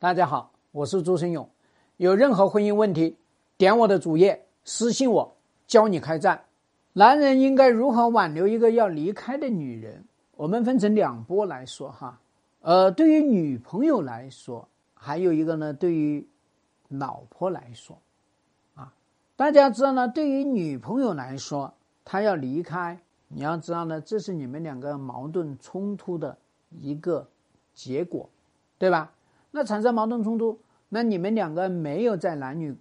大家好，我是朱生勇。有任何婚姻问题，点我的主页私信我，教你开战。男人应该如何挽留一个要离开的女人？我们分成两波来说哈。呃，对于女朋友来说，还有一个呢，对于老婆来说，啊，大家知道呢，对于女朋友来说，她要离开，你要知道呢，这是你们两个矛盾冲突的一个结果，对吧？那产生矛盾冲突，那你们两个没有在男女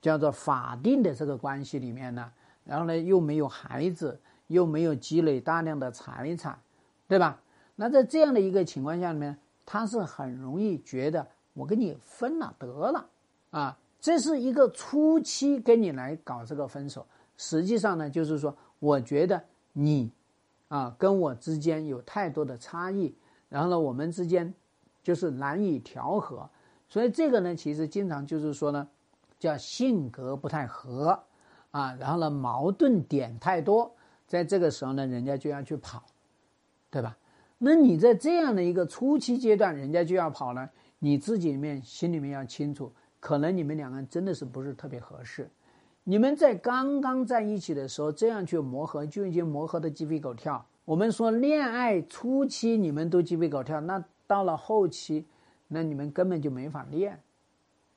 叫做法定的这个关系里面呢，然后呢又没有孩子，又没有积累大量的财产，对吧？那在这样的一个情况下里面，他是很容易觉得我跟你分了得了啊，这是一个初期跟你来搞这个分手，实际上呢就是说，我觉得你啊跟我之间有太多的差异，然后呢我们之间。就是难以调和，所以这个呢，其实经常就是说呢，叫性格不太合啊，然后呢，矛盾点太多，在这个时候呢，人家就要去跑，对吧？那你在这样的一个初期阶段，人家就要跑了，你自己里面心里面要清楚，可能你们两个人真的是不是特别合适。你们在刚刚在一起的时候，这样去磨合，就已经磨合的鸡飞狗跳。我们说恋爱初期你们都鸡飞狗跳，那。到了后期，那你们根本就没法恋，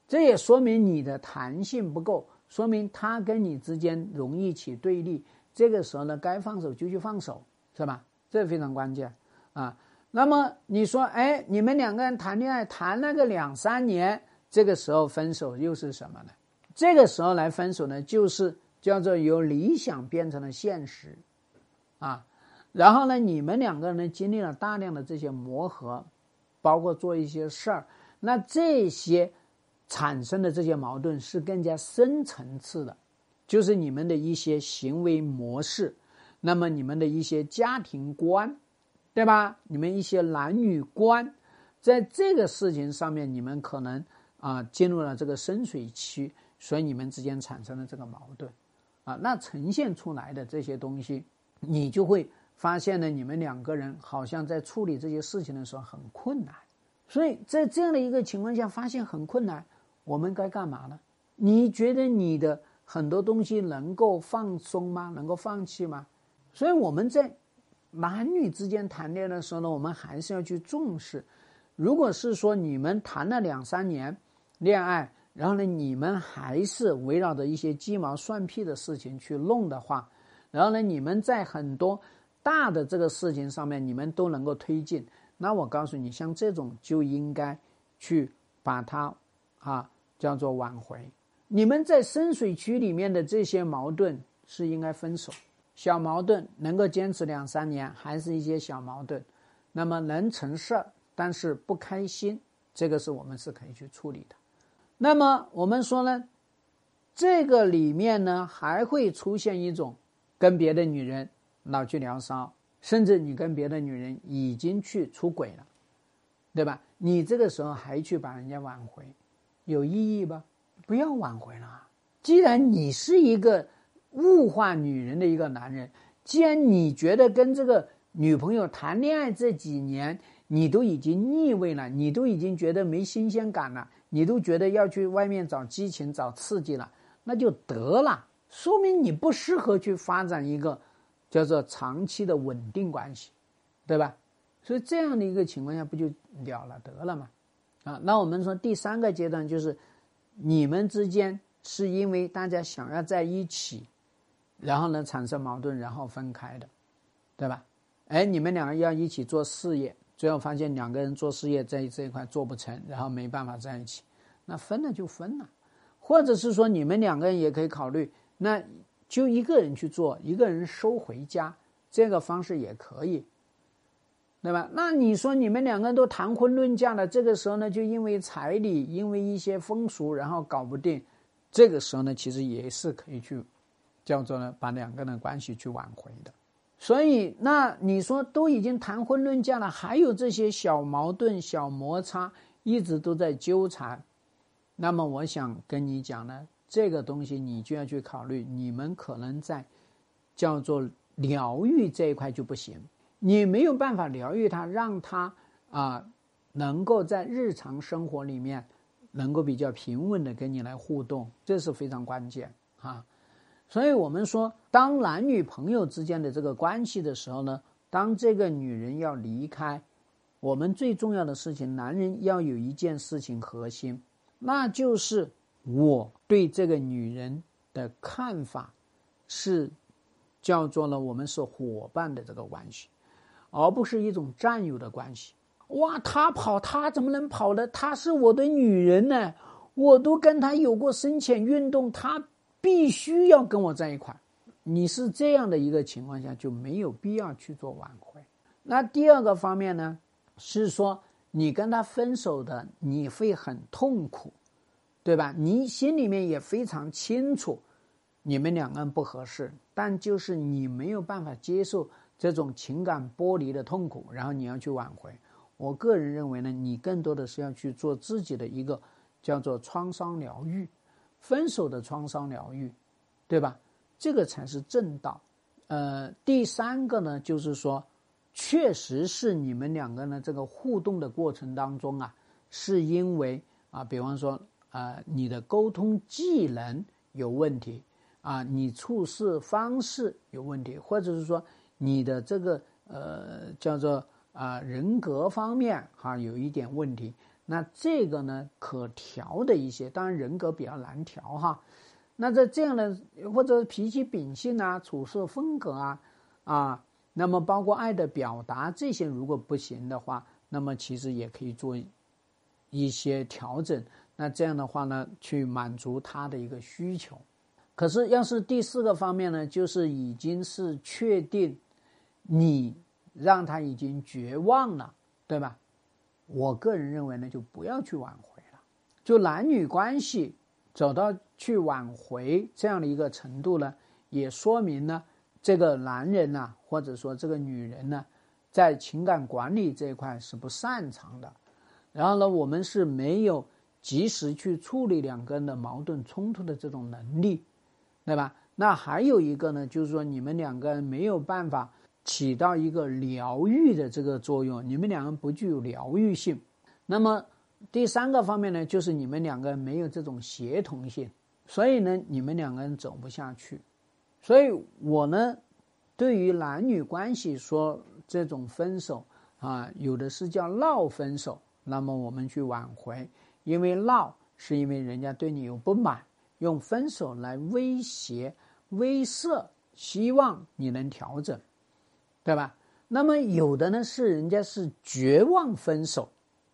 这也说明你的弹性不够，说明他跟你之间容易起对立。这个时候呢，该放手就去放手，是吧？这非常关键啊。那么你说，哎，你们两个人谈恋爱谈了个两三年，这个时候分手又是什么呢？这个时候来分手呢，就是叫做由理想变成了现实，啊，然后呢，你们两个人经历了大量的这些磨合。包括做一些事儿，那这些产生的这些矛盾是更加深层次的，就是你们的一些行为模式，那么你们的一些家庭观，对吧？你们一些男女观，在这个事情上面，你们可能啊进入了这个深水区，所以你们之间产生了这个矛盾，啊，那呈现出来的这些东西，你就会。发现呢，你们两个人好像在处理这些事情的时候很困难，所以在这样的一个情况下，发现很困难，我们该干嘛呢？你觉得你的很多东西能够放松吗？能够放弃吗？所以我们在男女之间谈恋爱的时候呢，我们还是要去重视。如果是说你们谈了两三年恋爱，然后呢，你们还是围绕着一些鸡毛蒜皮的事情去弄的话，然后呢，你们在很多。大的这个事情上面，你们都能够推进，那我告诉你，像这种就应该去把它啊叫做挽回。你们在深水区里面的这些矛盾是应该分手，小矛盾能够坚持两三年，还是一些小矛盾，那么能成事儿，但是不开心，这个是我们是可以去处理的。那么我们说呢，这个里面呢还会出现一种跟别的女人。老去聊骚，甚至你跟别的女人已经去出轨了，对吧？你这个时候还去把人家挽回，有意义吧？不要挽回了。既然你是一个物化女人的一个男人，既然你觉得跟这个女朋友谈恋爱这几年你都已经腻味了，你都已经觉得没新鲜感了，你都觉得要去外面找激情、找刺激了，那就得了，说明你不适合去发展一个。叫做长期的稳定关系，对吧？所以这样的一个情况下，不就了了得了吗？啊，那我们说第三个阶段就是，你们之间是因为大家想要在一起，然后呢产生矛盾，然后分开的，对吧？哎，你们两个要一起做事业，最后发现两个人做事业在这一块做不成，然后没办法在一起，那分了就分了，或者是说你们两个人也可以考虑那。就一个人去做，一个人收回家，这个方式也可以，对吧？那你说你们两个人都谈婚论嫁了，这个时候呢，就因为彩礼，因为一些风俗，然后搞不定，这个时候呢，其实也是可以去叫做呢，把两个人关系去挽回的。所以，那你说都已经谈婚论嫁了，还有这些小矛盾、小摩擦一直都在纠缠，那么我想跟你讲呢。这个东西你就要去考虑，你们可能在叫做疗愈这一块就不行，你没有办法疗愈他，让他啊能够在日常生活里面能够比较平稳的跟你来互动，这是非常关键啊。所以我们说，当男女朋友之间的这个关系的时候呢，当这个女人要离开，我们最重要的事情，男人要有一件事情核心，那就是我对这个女人的看法是叫做呢，我们是伙伴的这个关系，而不是一种占有的关系。哇，他跑，他怎么能跑呢？她是我的女人呢，我都跟她有过深浅运动，她必须要跟我在一块你是这样的一个情况下，就没有必要去做挽回。那第二个方面呢，是说你跟他分手的，你会很痛苦，对吧？你心里面也非常清楚，你们两个人不合适，但就是你没有办法接受这种情感剥离的痛苦，然后你要去挽回。我个人认为呢，你更多的是要去做自己的一个叫做创伤疗愈，分手的创伤疗愈，对吧？这个才是正道。呃，第三个呢，就是说，确实是你们两个人这个互动的过程当中啊，是因为啊，比方说啊，你的沟通技能有问题啊，你处事方式有问题，或者是说你的这个呃叫做。啊，人格方面哈有一点问题，那这个呢可调的一些，当然人格比较难调哈。那在这样的或者脾气秉性啊、处事风格啊啊，那么包括爱的表达这些，如果不行的话，那么其实也可以做一些调整。那这样的话呢，去满足他的一个需求。可是要是第四个方面呢，就是已经是确定你。让他已经绝望了，对吧？我个人认为呢，就不要去挽回了。就男女关系走到去挽回这样的一个程度呢，也说明呢，这个男人呢，或者说这个女人呢，在情感管理这一块是不擅长的。然后呢，我们是没有及时去处理两个人的矛盾冲突的这种能力，对吧？那还有一个呢，就是说你们两个人没有办法。起到一个疗愈的这个作用，你们两个人不具有疗愈性。那么第三个方面呢，就是你们两个人没有这种协同性，所以呢，你们两个人走不下去。所以我呢，对于男女关系说这种分手啊，有的是叫闹分手，那么我们去挽回，因为闹是因为人家对你有不满，用分手来威胁、威慑，希望你能调整。对吧？那么有的呢是人家是绝望分手，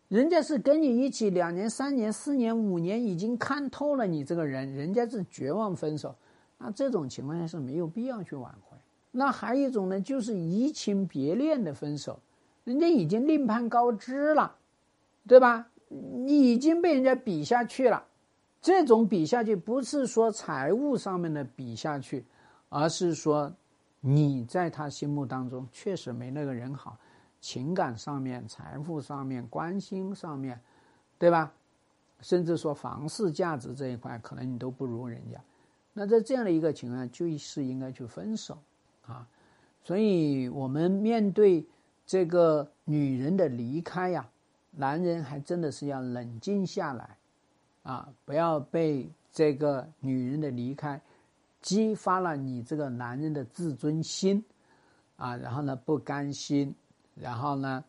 人家是跟你一起两年、三年、四年、五年，已经看透了你这个人，人家是绝望分手。那这种情况下是没有必要去挽回。那还有一种呢，就是移情别恋的分手，人家已经另攀高枝了，对吧？你已经被人家比下去了。这种比下去不是说财务上面的比下去，而是说。你在他心目当中确实没那个人好，情感上面、财富上面、关心上面，对吧？甚至说房事价值这一块，可能你都不如人家。那在这样的一个情况，就是应该去分手啊。所以我们面对这个女人的离开呀，男人还真的是要冷静下来啊，不要被这个女人的离开。激发了你这个男人的自尊心，啊，然后呢不甘心，然后呢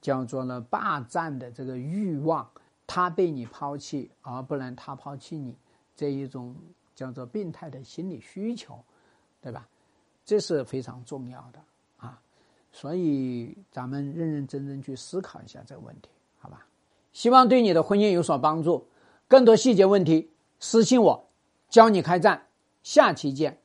叫做呢霸占的这个欲望，他被你抛弃，而不能他抛弃你，这一种叫做病态的心理需求，对吧？这是非常重要的啊，所以咱们认认真真去思考一下这个问题，好吧？希望对你的婚姻有所帮助。更多细节问题私信我，教你开战。下期见。